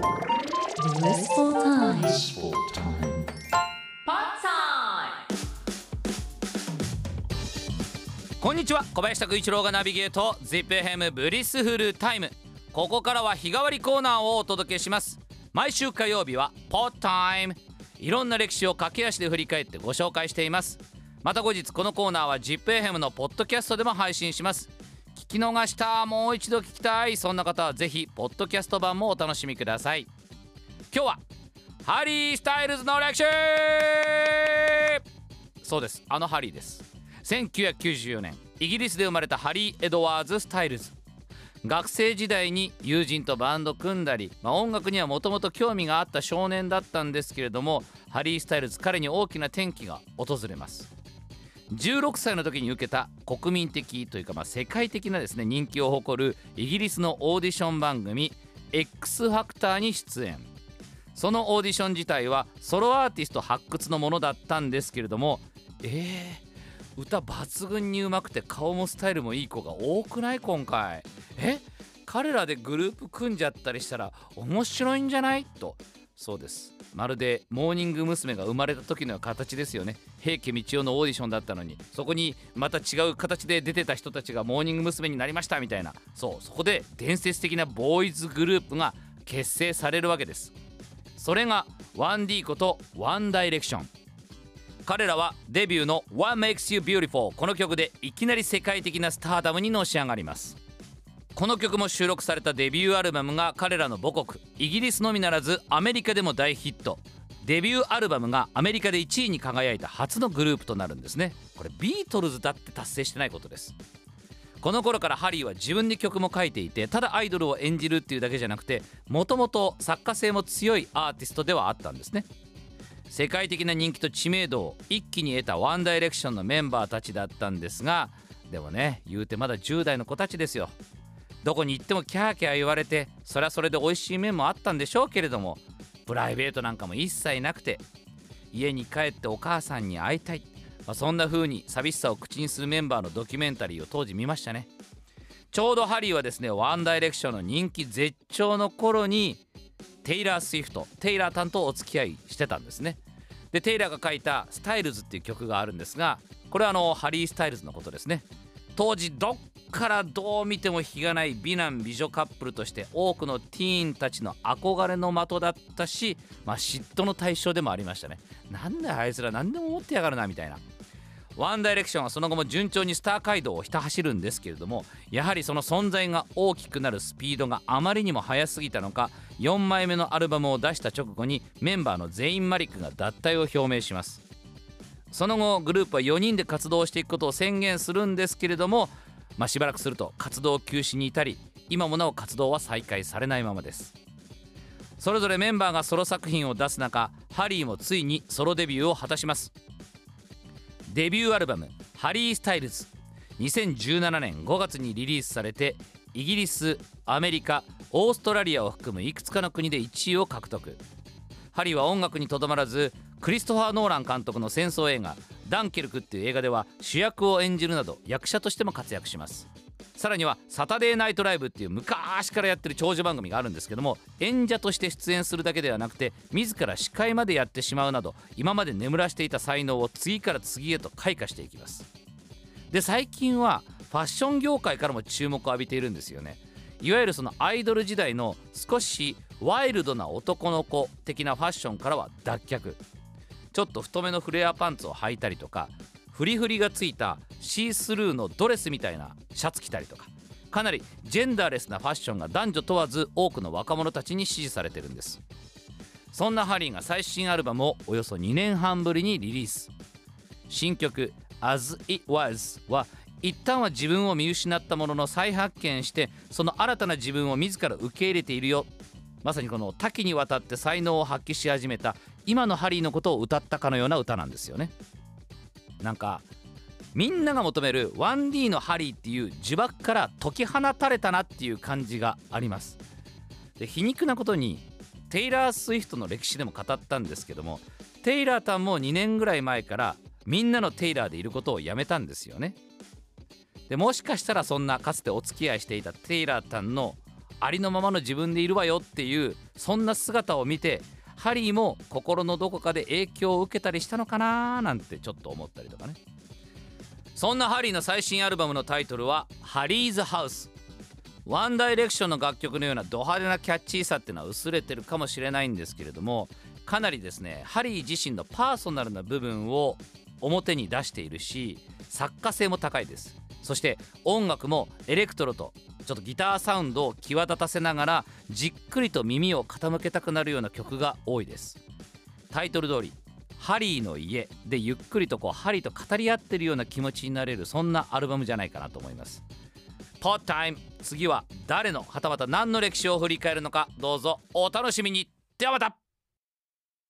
Blissful time. Blissful time. こんにちは。小林拓一郎がナビゲート ZIPFM Blissful Time。ここからは日替わりコーナーをお届けします。毎週火曜日は Pod Time いろんな歴史を駆け足で振り返ってご紹介しています。また後日このコーナーは ZIPFM のポッドキャストでも配信します。き逃したもう一度聞きたいそんな方はぜひポッドキャスト版もお楽しみください。今日はハリー・スタイルズの歴史そうです。あのハリーです。1994年イギリスで生まれたハリー・エドワーズ・スタイルズ。学生時代に友人とバンド組んだり、まあ、音楽にはもともと興味があった少年だったんですけれどもハリー・スタイルズ彼に大きな転機が訪れます。16歳の時に受けた国民的というかまあ世界的なですね人気を誇るイギリスのオーディション番組 X ファクターに出演。そのオーディション自体はソロアーティスト発掘のものだったんですけれどもえー、歌抜群にうまくて顔もスタイルもいい子が多くない今回。え彼らでグループ組んじゃったりしたら面白いんじゃない？とそうです。まるでモーニング娘。が生まれた時の形ですよね。平家みちよのオーディションだったのに。そこにまた違う形で出てた人たちがモーニング娘。になりましたみたいな。そうそこで伝説的なボーイズグループが結成されるわけです。それが 1D ことワンダイレクション。彼らはデビューの「What Makes You Beautiful」この曲でいきなり世界的なスターダムにのし上がります。この曲も収録されたデビューアルバムが彼らの母国イギリスのみならずアメリカでも大ヒット。デビューアルバムがアメリカで1位に輝いた初のグループとなるんですね。これビートルズだって達成してないことです。この頃からハリーは自分で曲も書いていてただアイドルを演じるっていうだけじゃなくてもともと作家性も強いアーティストではあったんですね。世界的な人気と知名度を一気に得たワンダイレクションのメンバーたちだったんですがでもね言うてまだ10代の子たちですよ。どこに行ってもキャーキャー言われてそれはそれで美味しい面もあったんでしょうけれどもプライベートなんかも一切なくて家に帰ってお母さんに会いたい、まあ、そんな風に寂しさを口にするメンバーのドキュメンタリーを当時見ましたね。ちょうどハリーはですねワンダイレクションの人気絶頂の頃にテイラー・スウィフトテイラー担当お付き合いしてたんですね。でテイラーが書いた「Style」っていう曲があるんですがこれはあのハリー・スタイルズのことですね。当時どっからどう見ても非がない美男美女カップルとして多くのティーンたちの憧れの的だったし、まあ、嫉妬の対象でもありましたね。なんだあいつら何でも持ってやがるなみたいな。ワンダイレクションはその後も順調にスター街道をひた走るんですけれどもやはりその存在が大きくなるスピードがあまりにも速すぎたのか4枚目のアルバムを出した直後にメンバーのゼイン・マリックが脱退を表明します。その後グループは4人で活動していくことを宣言するんですけれども、まあ、しばらくすると活動休止に至り今もなお活動は再開されないままです。それぞれメンバーがソロ作品を出す中ハリーもついにソロデビューを果たします。デビューアルバム「ハリー・スタイルズ」2017年5月にリリースされてイギリスアメリカオーストラリアを含むいくつかの国で1位を獲得。ハリーは音楽にとどまらずクリストファー・ノーラン監督の戦争映画「ダンケルク」っていう映画では主役を演じるなど役者としても活躍します。さらには「サタデーナイトライブ」っていう昔からやってる長寿番組があるんですけども演者として出演するだけではなくて自ら司会までやってしまうなど今まで眠らしていた才能を次から次へと開花していきます。で最近はファッション業界からも注目を浴びているんですよね。いわゆるそのアイドル時代の少しワイルドな男の子的なファッションからは脱却。ちょっと太めのフレアパンツを履いたりとかフリフリがついたシースルーのドレスみたいなシャツ着たりとかかなりジェンダーレスなファッションが男女問わず多くの若者たちに支持されてるんです。そんなハリーが最新アルバムをおよそ2年半ぶりにリリース。新曲「As It Was」は一旦は自分を見失ったものの再発見してその新たな自分を自ら受け入れているよまさにこの多岐にわたって才能を発揮し始めた今のハリーのことを歌ったかのような歌なんですよね。なんかみんなが求める 1D のハリーっていう呪縛から解き放たれたなっていう感じがあります。で皮肉なことにテイラー・スウィフトの歴史でも語ったんですけどもテイラーさんも2年ぐらい前からみんなのテイラーでいることをやめたんですよね。でもしかしたらそんなかつてお付き合いしていたテイラーさんのありのままの自分でいるわよっていうそんな姿を見てハリーも心のどこかで影響を受けたりしたのかななんてちょっと思ったりとかね。そんなハリーの最新アルバムのタイトルは「ハリーズ・ハウス」ワンダイレクションの楽曲のようなド派手なキャッチーさっていうのは薄れてるかもしれないんですけれどもかなりですねハリー自身のパーソナルな部分を表に出しているし作家性も高いです。そして音楽もエレクトロとちょっとギターサウンドを際立たせながらじっくりと耳を傾けたくなるような曲が多いです。タイトル通りハリーの家でゆっくりとこうハリーと語り合ってるような気持ちになれるそんなアルバムじゃないかなと思います。ポッタイム次は誰のはたまた何の歴史を振り返るのかどうぞお楽しみに。ではまた。